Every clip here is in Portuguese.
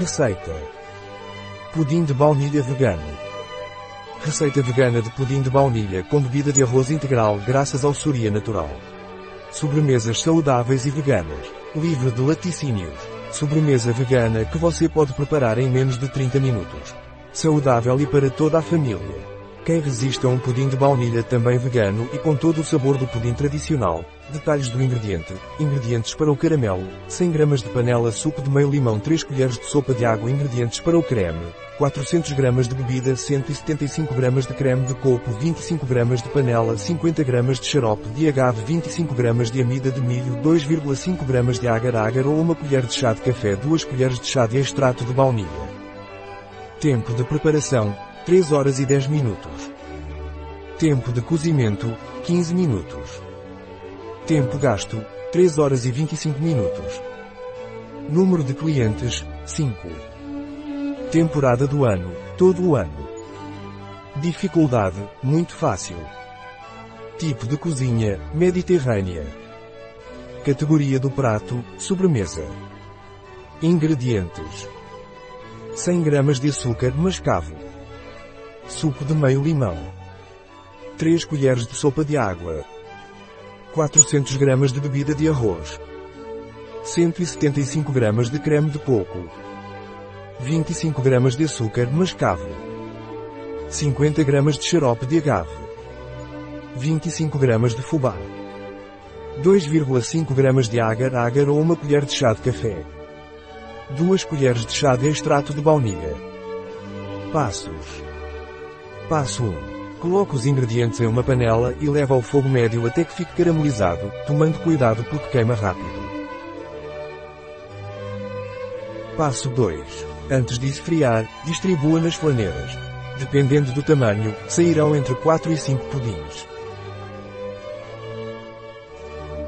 Receita. Pudim de baunilha vegano. Receita vegana de pudim de baunilha com bebida de arroz integral graças ao Soria Natural. Sobremesas saudáveis e veganas. Livre de laticínios. Sobremesa vegana que você pode preparar em menos de 30 minutos. Saudável e para toda a família. Quem resiste a um pudim de baunilha também vegano e com todo o sabor do pudim tradicional. Detalhes do ingrediente. Ingredientes para o caramelo. 100 gramas de panela suco de meio limão 3 colheres de sopa de água Ingredientes para o creme. 400 gramas de bebida 175 gramas de creme de coco 25 gramas de panela 50 gramas de xarope de agave 25 gramas de amida de milho 2,5 gramas de agar-agar ou uma colher de chá de café 2 colheres de chá de extrato de baunilha. Tempo de preparação 3 horas e 10 minutos. Tempo de cozimento, 15 minutos. Tempo gasto, 3 horas e 25 minutos. Número de clientes, 5. Temporada do ano, todo o ano. Dificuldade, muito fácil. Tipo de cozinha, mediterrânea. Categoria do prato, sobremesa. Ingredientes. 100 gramas de açúcar mascavo. Suco de meio limão. 3 colheres de sopa de água. 400 gramas de bebida de arroz. 175 gramas de creme de coco. 25 gramas de açúcar mascavo. 50 gramas de xarope de agave. 25 gramas de fubá. 2,5 gramas de agar-agar ou uma colher de chá de café. 2 colheres de chá de extrato de baunilha. Passos. Passo 1. Coloque os ingredientes em uma panela e leve ao fogo médio até que fique caramelizado, tomando cuidado porque queima rápido. Passo 2. Antes de esfriar, distribua nas flaneiras. Dependendo do tamanho, sairão entre 4 e 5 pudins.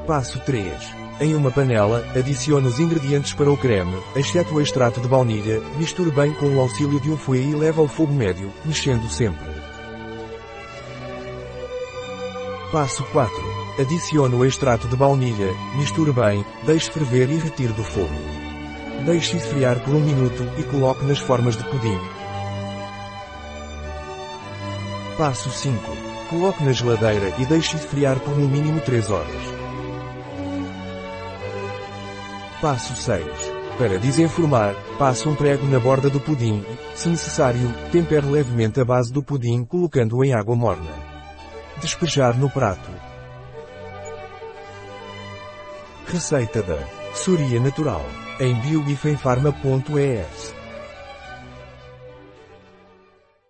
Passo 3. Em uma panela, adicione os ingredientes para o creme, exceto o extrato de baunilha, misture bem com o auxílio de um fouet e leve ao fogo médio, mexendo sempre. Passo 4. Adicione o extrato de baunilha, misture bem, deixe ferver e retire do fogo. Deixe esfriar por um minuto e coloque nas formas de pudim. Passo 5. Coloque na geladeira e deixe esfriar por no mínimo 3 horas. Passo 6. Para desenformar, passe um prego na borda do pudim e, se necessário, tempere levemente a base do pudim colocando-o em água morna. Despejar no prato. Receita da Soria Natural em biobifenfarma.es